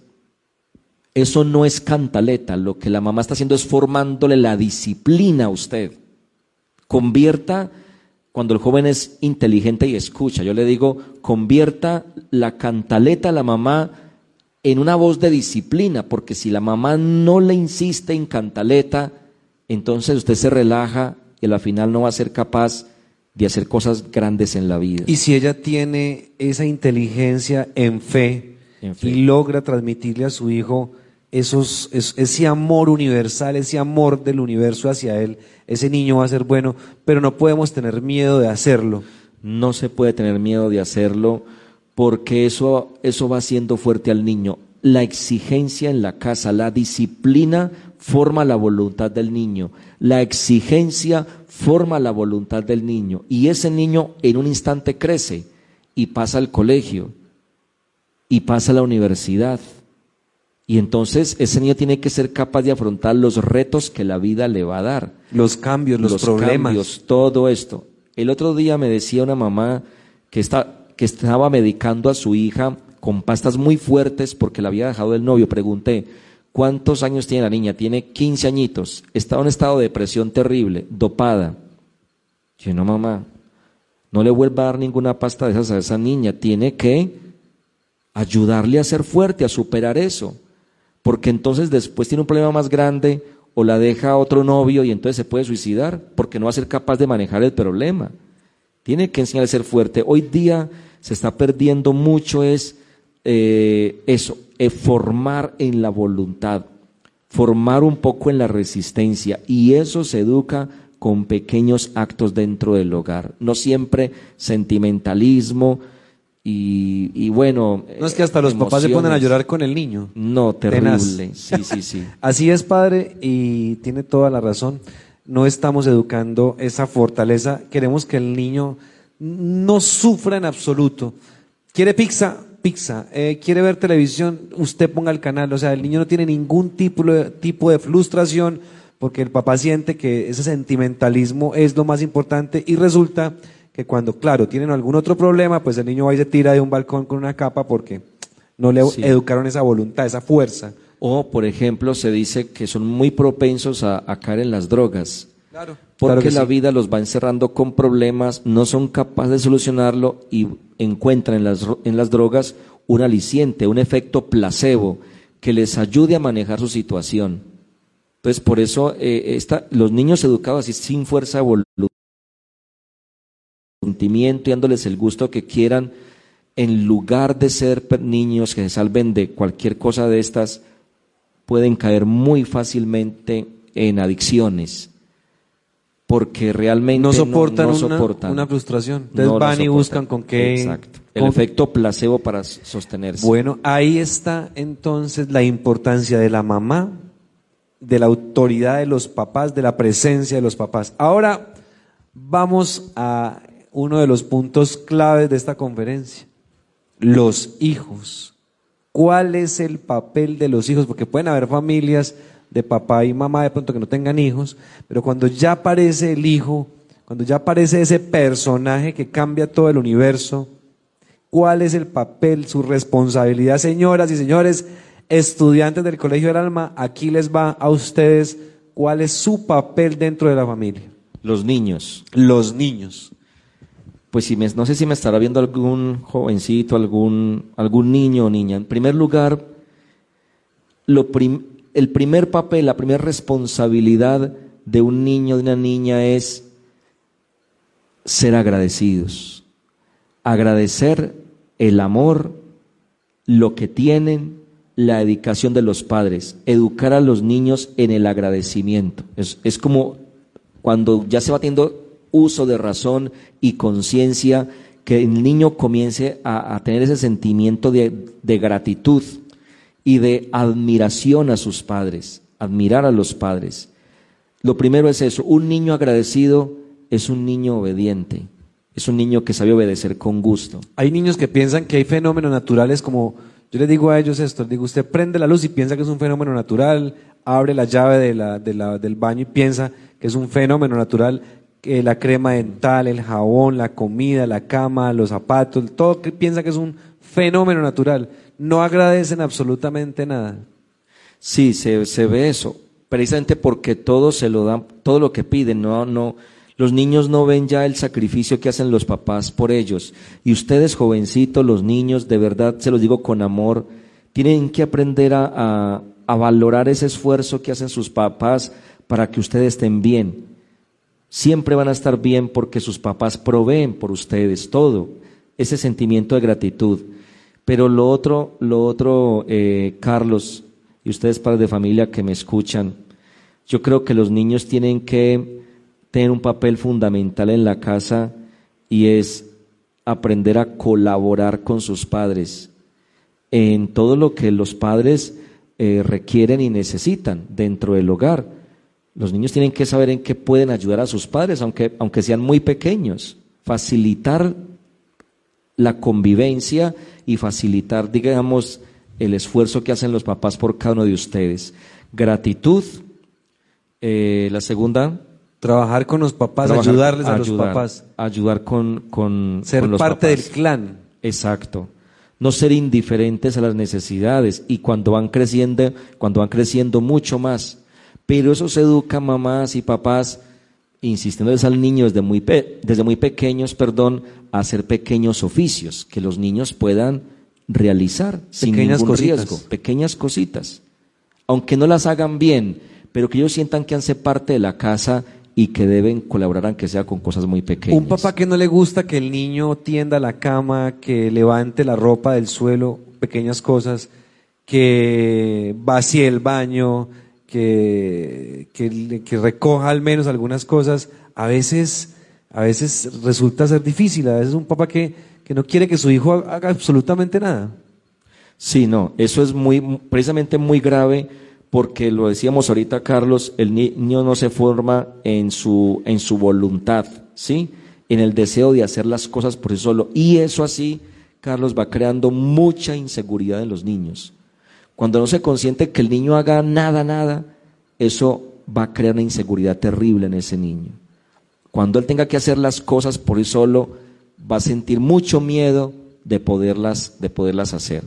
eso no es cantaleta, lo que la mamá está haciendo es formándole la disciplina a usted. Convierta, cuando el joven es inteligente y escucha, yo le digo, convierta la cantaleta a la mamá en una voz de disciplina, porque si la mamá no le insiste en cantaleta, entonces usted se relaja y al final no va a ser capaz de hacer cosas grandes en la vida. Y si ella tiene esa inteligencia en fe, En fe. y logra transmitirle a su hijo esos, es- ese amor universal, ese amor del universo hacia él, ese niño va a ser bueno, pero no podemos tener miedo de hacerlo. No se puede tener miedo de hacerlo porque eso, eso va haciendo fuerte al niño. La exigencia en la casa, la disciplina forma la voluntad del niño. La exigencia forma la voluntad del niño. Y ese niño en un instante crece y pasa al colegio y pasa a la universidad. Y entonces ese niño tiene que ser capaz de afrontar los retos que la vida le va a dar Los cambios, los, problemas. cambios, todo esto. El otro día me decía una mamá que, está, que estaba medicando a su hija con pastas muy fuertes porque la había dejado el novio. Pregunté, ¿cuántos años tiene la niña? Tiene 15 añitos. Estaba en estado de depresión terrible, dopada. Yo, no, mamá, no le vuelva a dar ninguna pasta de esas a esa niña. Tiene que ayudarle a ser fuerte, a superar eso. Porque entonces después tiene un problema más grande o la deja a otro novio y entonces se puede suicidar porque no va a ser capaz de manejar el problema. Tiene que enseñar a ser fuerte. Hoy día se está perdiendo mucho es eh, eso, eh, formar en la voluntad, formar un poco en la resistencia y eso se educa con pequeños actos dentro del hogar, no siempre sentimentalismo y, y bueno. No es que hasta los papás se ponen a llorar con el niño. No, Tenaz. terrible. Sí, sí, sí. Así es, padre, y tiene toda la razón. No estamos educando esa fortaleza. Queremos que el niño no sufra en absoluto. ¿Quiere pizza? Pizza. Eh, ¿Quiere ver televisión? Usted ponga el canal. O sea, el niño no tiene ningún tipo de, tipo de frustración porque el papá siente que ese sentimentalismo es lo más importante y resulta que cuando, claro, tienen algún otro problema, pues el niño va y se tira de un balcón con una capa porque no le Sí. educaron esa voluntad, esa fuerza. O, por ejemplo, se dice que son muy propensos a, a caer en las drogas. Claro. Porque la sí. vida los va encerrando con problemas, no son capaces de solucionarlo y encuentran en las, en las drogas un aliciente, un efecto placebo que les ayude a manejar su situación. Entonces, por eso eh, esta- los niños educados así sin fuerza de voluntad, sentimiento y dándoles el gusto que quieran, en lugar de ser niños que se salven de cualquier cosa de estas, pueden caer muy fácilmente en adicciones porque realmente no soportan, no una, soportan. una frustración. Entonces No van y buscan con qué. Exacto. El con- efecto placebo para sostenerse. Bueno, ahí está entonces la importancia de la mamá, de la autoridad de los papás, de la presencia de los papás. Ahora vamos a uno de los puntos claves de esta conferencia. Los hijos. ¿Cuál es el papel de los hijos? Porque pueden haber familias de papá y mamá de pronto que no tengan hijos, pero cuando ya aparece el hijo, cuando ya aparece ese personaje que cambia todo el universo, ¿Cuál es el papel, su responsabilidad, señoras y señores, estudiantes del Colegio del Alma? Aquí les va a ustedes cuál es su papel dentro de la familia. Los niños. Los niños. Pues si me- no sé si me estará viendo algún jovencito, algún, algún niño o niña. En primer lugar, lo prim- el primer papel, la primera responsabilidad de un niño, de una niña es ser agradecidos. Agradecer el amor, lo que tienen, la dedicación de los padres. Educar a los niños en el agradecimiento. Es, es como cuando ya se va teniendo uso de razón y conciencia, que el niño comience a, a tener ese sentimiento de, de gratitud y de admiración a sus padres, admirar a los padres. Lo primero es eso, un niño agradecido es un niño obediente, es un niño que sabe obedecer con gusto. Hay niños que piensan que hay fenómenos naturales como, yo les digo a ellos esto, les digo, usted prende la luz y piensa que es un fenómeno natural, abre la llave de la- de la- del baño y piensa que es un fenómeno natural, la crema dental, el jabón, la comida, la cama, los zapatos, todo que piensa que es un fenómeno natural. No agradecen absolutamente nada. Sí, se, se ve eso, precisamente porque todo se lo dan, todo lo que piden, no, no, los niños no ven ya el sacrificio que hacen los papás por ellos. Y ustedes, jovencitos, los niños, de verdad, se los digo con amor, tienen que aprender a, a- a valorar ese esfuerzo que hacen sus papás para que ustedes estén bien. Siempre van a estar bien porque sus papás proveen por ustedes todo, ese sentimiento de gratitud. Pero lo otro, lo otro, eh, Carlos, y ustedes padres de familia que me escuchan, yo creo que los niños tienen que tener un papel fundamental en la casa y es aprender a colaborar con sus padres en todo lo que los padres eh, requieren y necesitan dentro del hogar. Los niños tienen que saber en qué pueden ayudar a sus padres, aunque, aunque sean muy pequeños. Facilitar la convivencia y facilitar, digamos, el esfuerzo que hacen los papás por cada uno de ustedes. Gratitud. Eh, la segunda, Trabajar con los papás, trabajar- ayudarles a los papás, Ayudar con, con, ser con los parte papás. del clan. Exacto. No ser indiferentes a las necesidades y cuando van creciendo, cuando van creciendo mucho más. Pero eso se educa mamás y papás insistiéndoles al niño desde muy, pe- desde muy pequeños, perdón, a hacer pequeños oficios que los niños puedan realizar sin Pequeñas ningún cositas. riesgo, pequeñas cositas. Aunque no las hagan bien, pero que ellos sientan que hacen parte de la casa y que deben colaborar aunque sea con cosas muy pequeñas. Un papá que no le gusta que el niño tienda la cama, que levante la ropa del suelo, pequeñas cosas, que vacíe el baño, que, que, recoja al menos algunas cosas, a veces, a veces resulta ser difícil. A veces un papá que, que no quiere que su hijo haga absolutamente nada. Sí, no, eso es muy, precisamente muy grave porque lo decíamos ahorita, Carlos, el niño no se forma en su, en su voluntad, ¿sí? En el deseo de hacer las cosas por sí solo. Y eso así, Carlos, va creando mucha inseguridad en los niños. Cuando no se consiente que el niño haga nada, nada, eso va a crear una inseguridad terrible en ese niño. Cuando él tenga que hacer las cosas por sí solo, va a sentir mucho miedo de poderlas, de poderlas hacer.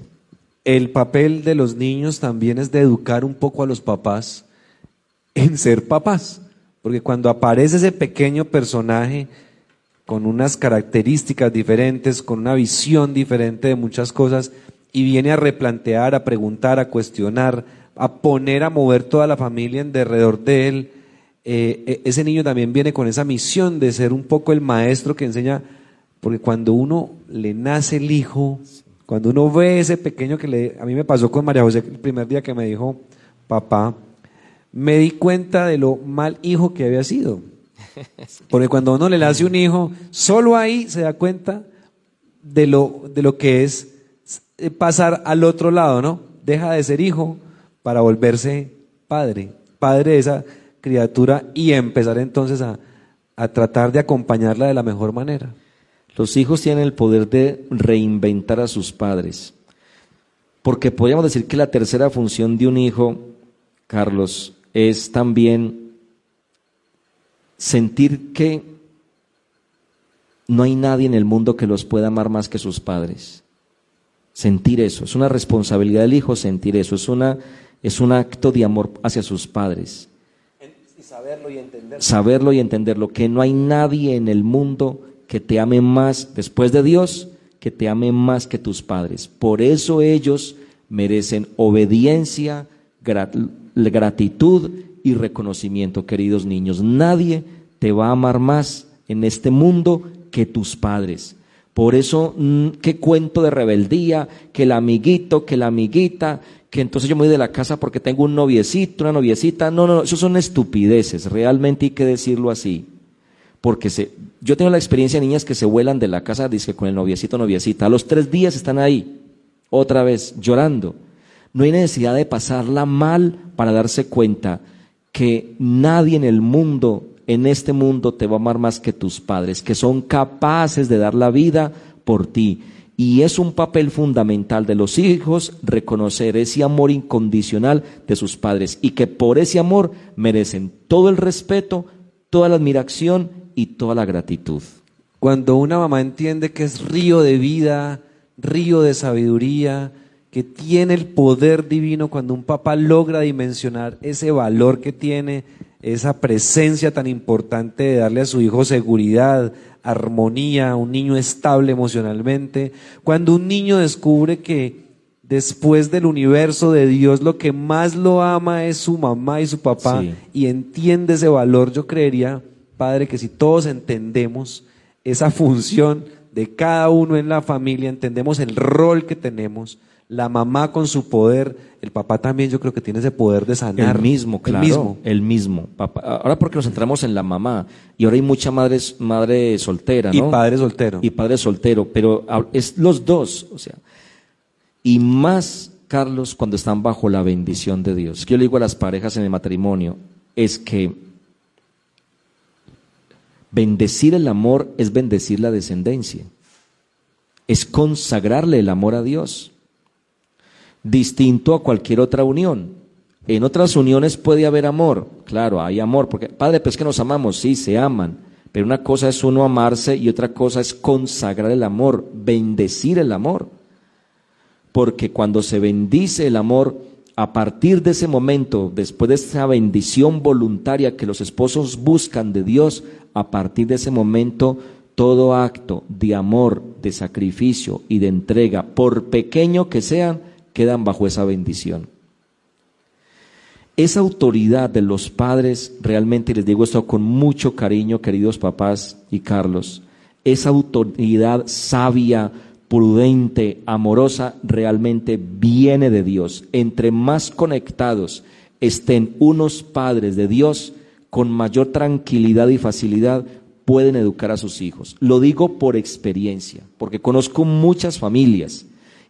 El papel de los niños también es de educar un poco a los papás en ser papás. Porque cuando aparece ese pequeño personaje con unas características diferentes, con una visión diferente de muchas cosas, y viene a replantear, a preguntar, a cuestionar, a poner a mover toda la familia en derredor de él, eh, e- ese niño también viene con esa misión de ser un poco el maestro que enseña, porque cuando uno le nace el hijo, cuando uno ve ese pequeño que le, a mí me pasó con María José el primer día que me dijo, papá, me di cuenta de lo mal hijo que había sido. Porque cuando uno le nace un hijo, solo ahí se da cuenta de lo, de lo que es eh, pasar al otro lado, ¿no? Deja de ser hijo para volverse padre, padre de esa criatura y empezar entonces a, a tratar de acompañarla de la mejor manera. Los hijos tienen el poder de reinventar a sus padres. Porque podríamos decir que la tercera función de un hijo, Carlos, es también sentir que no hay nadie en el mundo que los pueda amar más que sus padres. Sentir eso, es una responsabilidad del hijo sentir eso, es, una, es un acto de amor hacia sus padres. Y saberlo y entenderlo. Saberlo y entenderlo, que no hay nadie en el mundo que te ame más después de Dios, que te ame más que tus padres. Por eso ellos merecen obediencia, gratitud y reconocimiento, queridos niños. Nadie te va a amar más en este mundo que tus padres. Por eso, mm, qué cuento de rebeldía, que el amiguito, que la amiguita, que entonces yo me voy de la casa porque tengo un noviecito, una noviecita. No, no, eso son estupideces, realmente hay que decirlo así. Porque se, yo tengo la experiencia de niñas que se vuelan de la casa, dice con el noviecito, noviecita. A los tres días están ahí, otra vez, llorando. No hay necesidad de pasarla mal para darse cuenta que nadie en el mundo en este mundo te va a amar más que tus padres, que son capaces de dar la vida por ti. Y es un papel fundamental de los hijos reconocer ese amor incondicional de sus padres y que por ese amor merecen todo el respeto, toda la admiración y toda la gratitud. Cuando una mamá entiende que es río de vida, río de sabiduría, que tiene el poder divino, cuando un papá logra dimensionar ese valor que tiene esa presencia tan importante de darle a su hijo seguridad, armonía, un niño estable emocionalmente. Cuando un niño descubre que después del universo de Dios lo que más lo ama es su mamá y su papá y entiende ese valor, yo creería, Padre, que si todos entendemos esa función de cada uno en la familia, entendemos el rol que tenemos, la mamá con su poder, el papá también yo creo que tiene ese poder de sanar. El mismo, claro. El mismo. El mismo. ahora porque nos centramos en la mamá y ahora hay mucha madre, madre soltera, ¿no? Y padre soltero. Y padre soltero, pero es los dos, o sea. Y más, Carlos, cuando están bajo la bendición de Dios. Yo le digo a las parejas en el matrimonio, es que bendecir el amor es bendecir la descendencia. Es consagrarle el amor a Dios distinto a cualquier otra unión. En otras uniones puede haber amor, claro, hay amor, porque Padre, pues que nos amamos, sí, se aman, pero una cosa es uno amarse y otra cosa es consagrar el amor, bendecir el amor. Porque cuando se bendice el amor, a partir de ese momento, después de esa bendición voluntaria que los esposos buscan de Dios, a partir de ese momento, todo acto de amor, de sacrificio y de entrega, por pequeño que sean, quedan bajo esa bendición. Esa autoridad de los padres, realmente les digo esto con mucho cariño, queridos papás y Carlos, esa autoridad sabia, prudente, amorosa, realmente viene de Dios. Entre más conectados estén unos padres de Dios, con mayor tranquilidad y facilidad pueden educar a sus hijos. Lo digo por experiencia, porque conozco muchas familias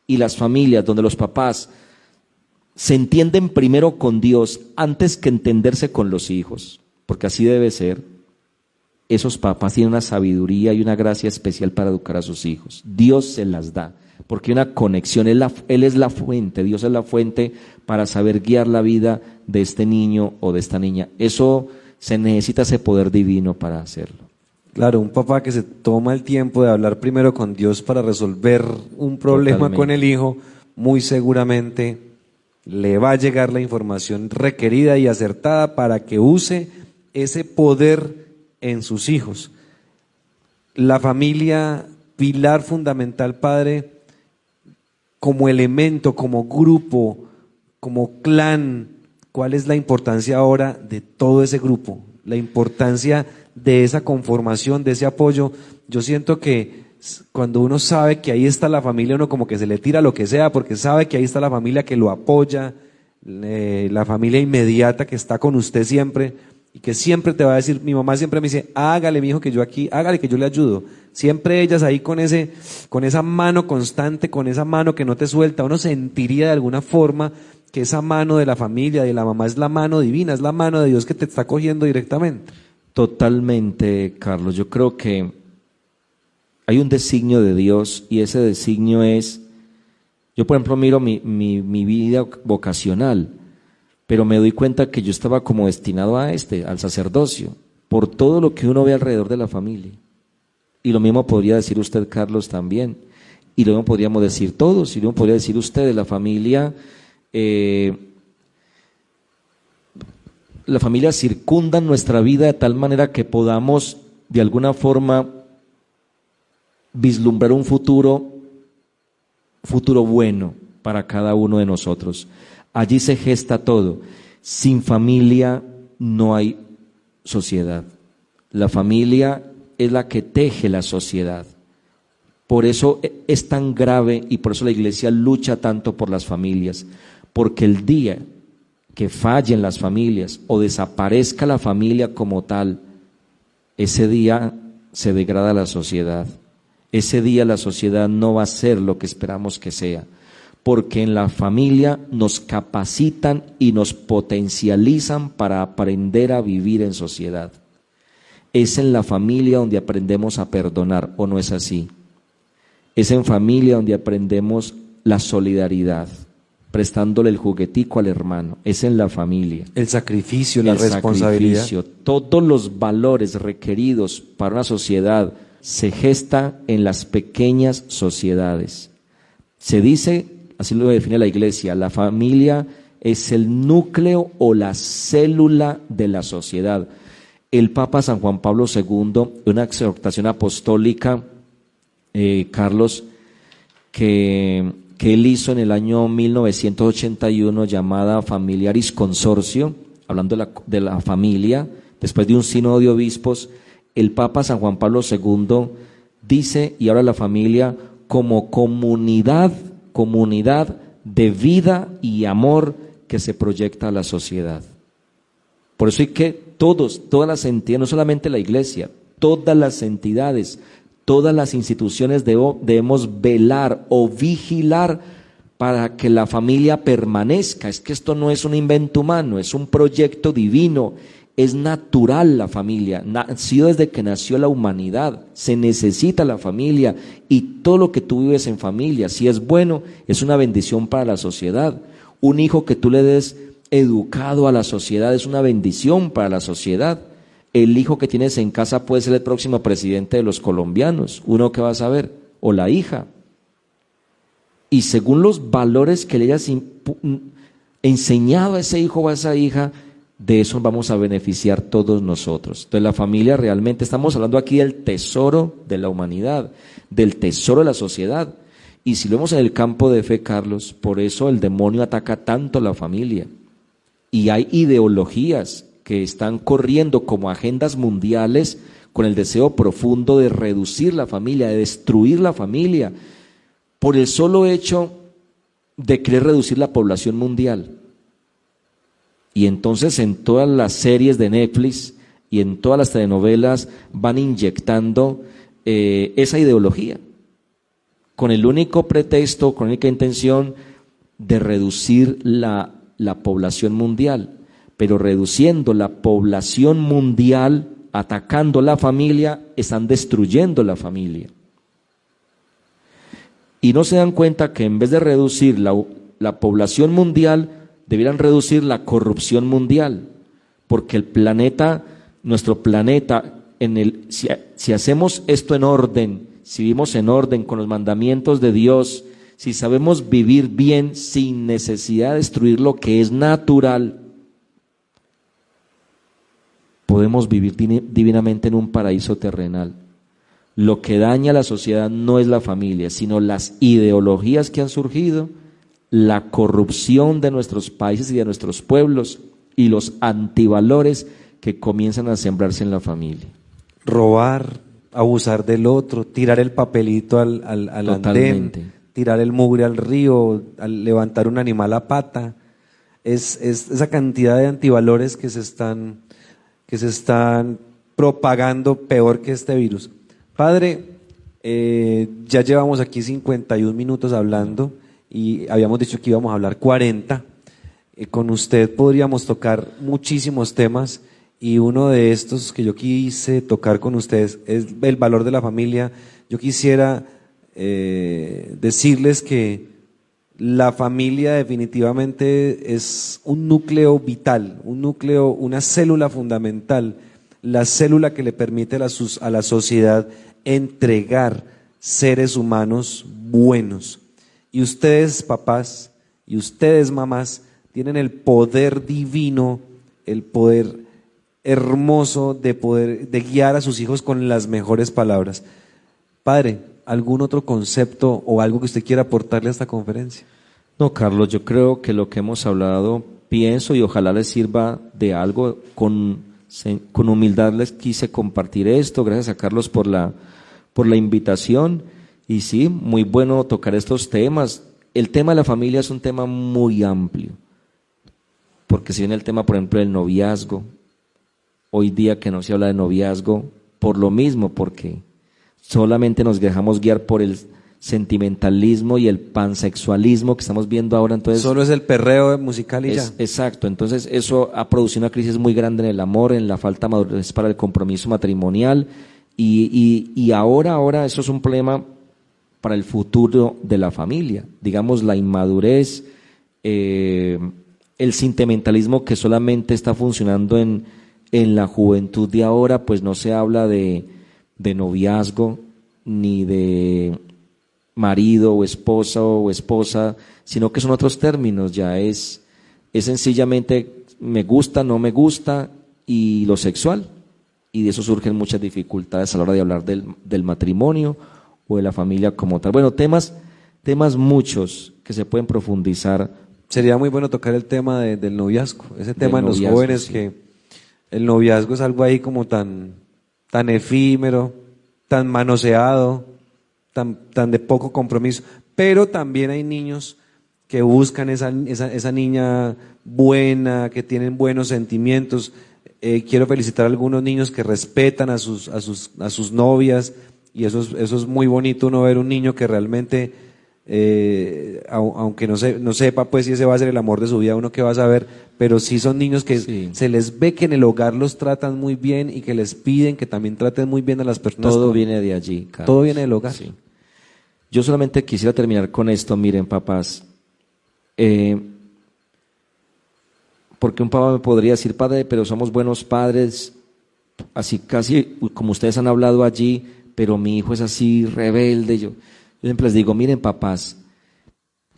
y las familias donde los papás se entienden primero con Dios antes que entenderse con los hijos, porque así debe ser, esos papás tienen una sabiduría y una gracia especial para educar a sus hijos. Dios se las da, porque una conexión, él, él es la fuente, Dios es la fuente para saber guiar la vida de este niño o de esta niña. Eso se necesita ese poder divino para hacerlo. Claro, un papá que se toma el tiempo de hablar primero con Dios para resolver un problema con el hijo, muy seguramente le va a llegar la información requerida y acertada para que use ese poder en sus hijos. La familia, pilar fundamental, Padre, como elemento, como grupo, como clan, ¿cuál es la importancia ahora de todo ese grupo? La importancia de esa conformación, de ese apoyo. Yo siento que cuando uno sabe que ahí está la familia, uno como que se le tira lo que sea, porque sabe que ahí está la familia que lo apoya, la familia inmediata que está con usted siempre, y que siempre te va a decir, mi mamá siempre me dice, hágale, mi hijo, que yo aquí, hágale, que yo le ayudo. Siempre ellas ahí con ese, con esa mano constante, con esa mano que no te suelta, uno sentiría de alguna forma que esa mano de la familia, de la mamá, es la mano divina, es la mano de Dios que te está cogiendo directamente. Totalmente, Carlos. Yo creo que hay un designio de Dios y ese designio es, yo por ejemplo miro mi, mi, mi vida vocacional pero me doy cuenta que yo estaba como destinado a este, al sacerdocio, por todo lo que uno ve alrededor de la familia. Y lo mismo podría decir usted, Carlos, también. Y lo mismo podríamos decir todos, y lo mismo podría decir usted, la familia, eh, la familia circunda nuestra vida de tal manera que podamos, de alguna forma, vislumbrar un futuro, futuro bueno para cada uno de nosotros. Allí se gesta todo. Sin familia no hay sociedad. La familia es la que teje la sociedad. Por eso e, es tan grave y por eso la iglesia lucha tanto por las familias. Porque el día que fallen las familias o desaparezca la familia como tal, ese día se degrada la sociedad. Ese día la sociedad no va a ser lo que esperamos que sea porque en la familia nos capacitan y nos potencializan para aprender a vivir en sociedad. Es en la familia donde aprendemos a perdonar, ¿o no es así? Es en familia donde aprendemos la solidaridad, prestándole el juguetico al hermano. Es en la familia. El sacrificio, la responsabilidad. Sacrificio, todos los valores requeridos para una sociedad se gesta en las pequeñas sociedades. Se dice así lo define la iglesia, la familia es el núcleo o la célula de la sociedad. El Papa San Juan Pablo II, una exhortación apostólica, eh, Carlos, que, que él hizo en el año 1981 llamada Familiaris Consorcio, hablando de la, de la familia, después de un sínodo de obispos, el Papa San Juan Pablo II dice, y ahora la familia como comunidad comunidad de vida y amor que se proyecta a la sociedad. Por eso hay que todos, todas las entidades, no solamente la iglesia, todas las entidades, todas las instituciones debemos velar o vigilar para que la familia permanezca. Es que esto no es un invento humano, es un proyecto divino es natural la familia, nació desde que nació la humanidad, se necesita la familia y todo lo que tú vives en familia, si es bueno, es una bendición para la sociedad. Un hijo que tú le des educado a la sociedad es una bendición para la sociedad. El hijo que tienes en casa puede ser el próximo presidente de los colombianos, uno que vas a ver, o la hija. Y según los valores que le hayas enseñado a ese hijo o a esa hija, de eso vamos a beneficiar todos nosotros. Entonces la familia realmente, estamos hablando aquí del tesoro de la humanidad, del tesoro de la sociedad. Y si lo vemos en el campo de fe, Carlos, por eso el demonio ataca tanto a la familia. Y hay ideologías que están corriendo como agendas mundiales con el deseo profundo de reducir la familia, de destruir la familia, por el solo hecho de querer reducir la población mundial. Y entonces en todas las series de Netflix y en todas las telenovelas van inyectando eh, esa ideología, con el único pretexto, con la única intención de reducir la, la población mundial. Pero reduciendo la población mundial, atacando la familia, están destruyendo la familia. Y no se dan cuenta que en vez de reducir la, la población mundial, debieran reducir la corrupción mundial, porque el planeta, nuestro planeta, en el, si hacemos esto en orden, si vivimos en orden con los mandamientos de Dios, si sabemos vivir bien sin necesidad de destruir lo que es natural, podemos vivir divinamente en un paraíso terrenal. Lo que daña a la sociedad no es la familia, sino las ideologías que han surgido, la corrupción de nuestros países y de nuestros pueblos y los antivalores que comienzan a sembrarse en la familia. Robar, abusar del otro, tirar el papelito al, al, andén, tirar el mugre al río, al levantar un animal a pata. Es, es esa cantidad de antivalores que se están que se están propagando peor que este virus. Padre, eh, ya llevamos aquí 51 minutos hablando y habíamos dicho que íbamos a hablar 40. Eh, con usted podríamos tocar muchísimos temas y uno de estos que yo quise tocar con ustedes es el valor de la familia. Yo quisiera eh, decirles que la familia definitivamente es un núcleo vital, un núcleo, una célula fundamental, la célula que le permite a la, sociedad entregar seres humanos buenos. Y ustedes, papás, y ustedes, mamás, tienen el poder divino, el poder hermoso de poder, de guiar a sus hijos con las mejores palabras. Padre, algún otro concepto o algo que usted quiera aportarle a esta conferencia? No, Carlos, yo creo que lo que hemos hablado, pienso y ojalá les sirva de algo. Con, con humildad les quise compartir esto. Gracias a Carlos por la, por la invitación. Y sí, muy bueno tocar estos temas. El tema de la familia es un tema muy amplio. Porque si viene el tema, por ejemplo, del noviazgo, hoy día que no se habla de noviazgo, por lo mismo, porque solamente nos dejamos guiar por el sentimentalismo y el pansexualismo que estamos viendo ahora. Entonces, Solo es el perreo musical y ya. Exacto, entonces eso ha producido una crisis muy grande en el amor, en la falta de madurez para el compromiso matrimonial y, y, ahora, ahora eso es un problema para el futuro de la familia. Digamos, la inmadurez, eh, el sentimentalismo que solamente está funcionando en, en la juventud de ahora, pues no se habla de de noviazgo, ni de marido o esposa o esposa, sino que son otros términos, ya es, es sencillamente me gusta, no me gusta y lo sexual. Y de eso surgen muchas dificultades a la hora de hablar del, del matrimonio o de la familia como tal. Bueno, temas, temas muchos que se pueden profundizar. Sería muy bueno tocar el tema del noviazgo, ese tema en los jóvenes que el noviazgo es algo ahí como tan, tan efímero, tan manoseado, tan, tan de poco compromiso. Pero también hay niños que buscan esa, esa, esa niña buena, que tienen buenos sentimientos. Eh, quiero felicitar a algunos niños que respetan a sus, a sus, a sus novias y eso es, eso es muy bonito uno ver un niño que realmente eh, aunque no, se, no sepa pues si ese va a ser el amor de su vida, uno que va a saber, pero sí son niños que se les ve que en el hogar los tratan muy bien y que les piden que también traten muy bien a las personas. Todo viene de allí. Todo viene del hogar. Yo solamente quisiera terminar con esto, miren papás, eh, porque un papá me podría decir, padre, pero somos buenos padres, así casi como ustedes han hablado allí, pero mi hijo es así rebelde, yo yo siempre les digo, miren papás,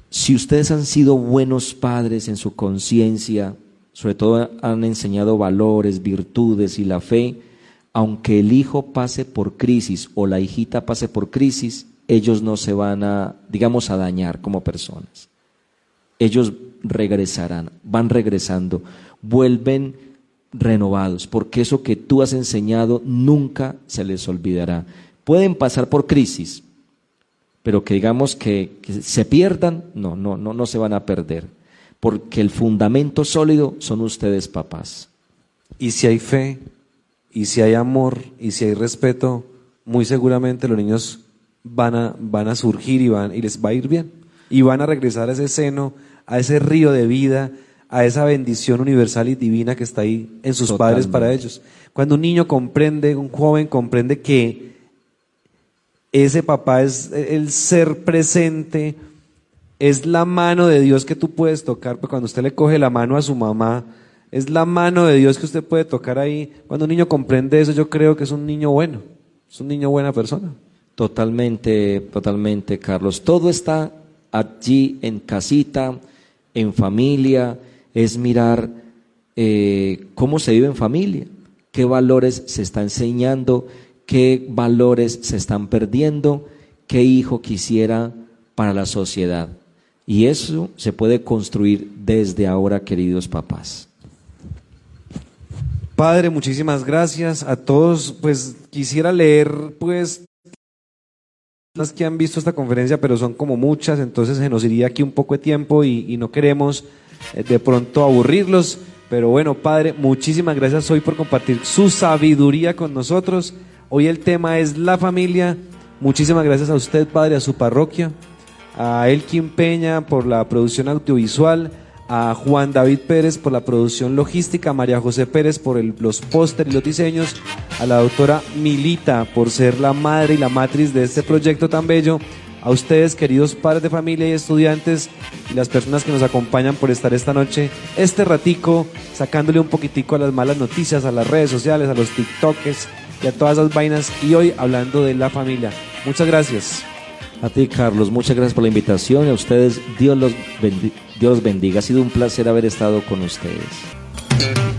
si ustedes han sido buenos padres en su conciencia, sobre todo han enseñado valores, virtudes y la fe, aunque el hijo pase por crisis o la hijita pase por crisis, ellos no se van a, digamos, a dañar como personas. Ellos regresarán, van regresando, vuelven renovados, porque eso que tú has enseñado nunca se les olvidará. Pueden pasar por crisis, pero que digamos que, se pierdan, no, no, no, no se van a perder, porque el fundamento sólido son ustedes papás. Y si hay fe, y si hay amor, y si hay respeto, muy seguramente los niños van a, van a surgir y, van, y les va a ir bien. Y van a regresar a ese seno, a ese río de vida, a esa bendición universal y divina que está ahí en sus padres para ellos. Cuando un niño comprende, un joven comprende que ese papá es el ser presente, es la mano de Dios que tú puedes tocar, porque cuando usted le coge la mano a su mamá, es la mano de Dios que usted puede tocar ahí. Cuando un niño comprende eso, yo creo que es un niño bueno, es un niño buena persona. Totalmente, totalmente, Carlos. Todo está allí en casita, en familia, es mirar eh, cómo se vive en familia, qué valores se está enseñando, qué valores se están perdiendo, qué hijo quisiera para la sociedad. Y eso se puede construir desde ahora, queridos papás. Padre, muchísimas gracias a todos. Pues quisiera leer, pues, las que han visto esta conferencia, pero son como muchas, entonces se nos iría aquí un poco de tiempo y, no queremos eh, de pronto aburrirlos. Pero bueno, Padre, muchísimas gracias hoy por compartir su sabiduría con nosotros. Hoy el tema es la familia. Muchísimas gracias a usted, Padre, a su parroquia, a Elkin Peña por la producción audiovisual, a Juan David Pérez por la producción logística, a María José Pérez por los pósteres y los diseños, a la doctora Milita por ser la madre y la matriz de este proyecto tan bello, a ustedes, queridos padres de familia y estudiantes, y las personas que nos acompañan por estar esta noche, este ratico, sacándole un poquitico a las malas noticias, a las redes sociales, a los TikToks y a todas esas vainas, y hoy hablando de la familia. Muchas gracias. A ti, Carlos, muchas gracias por la invitación y a ustedes, Dios los, Dios los bendiga. Ha sido un placer haber estado con ustedes.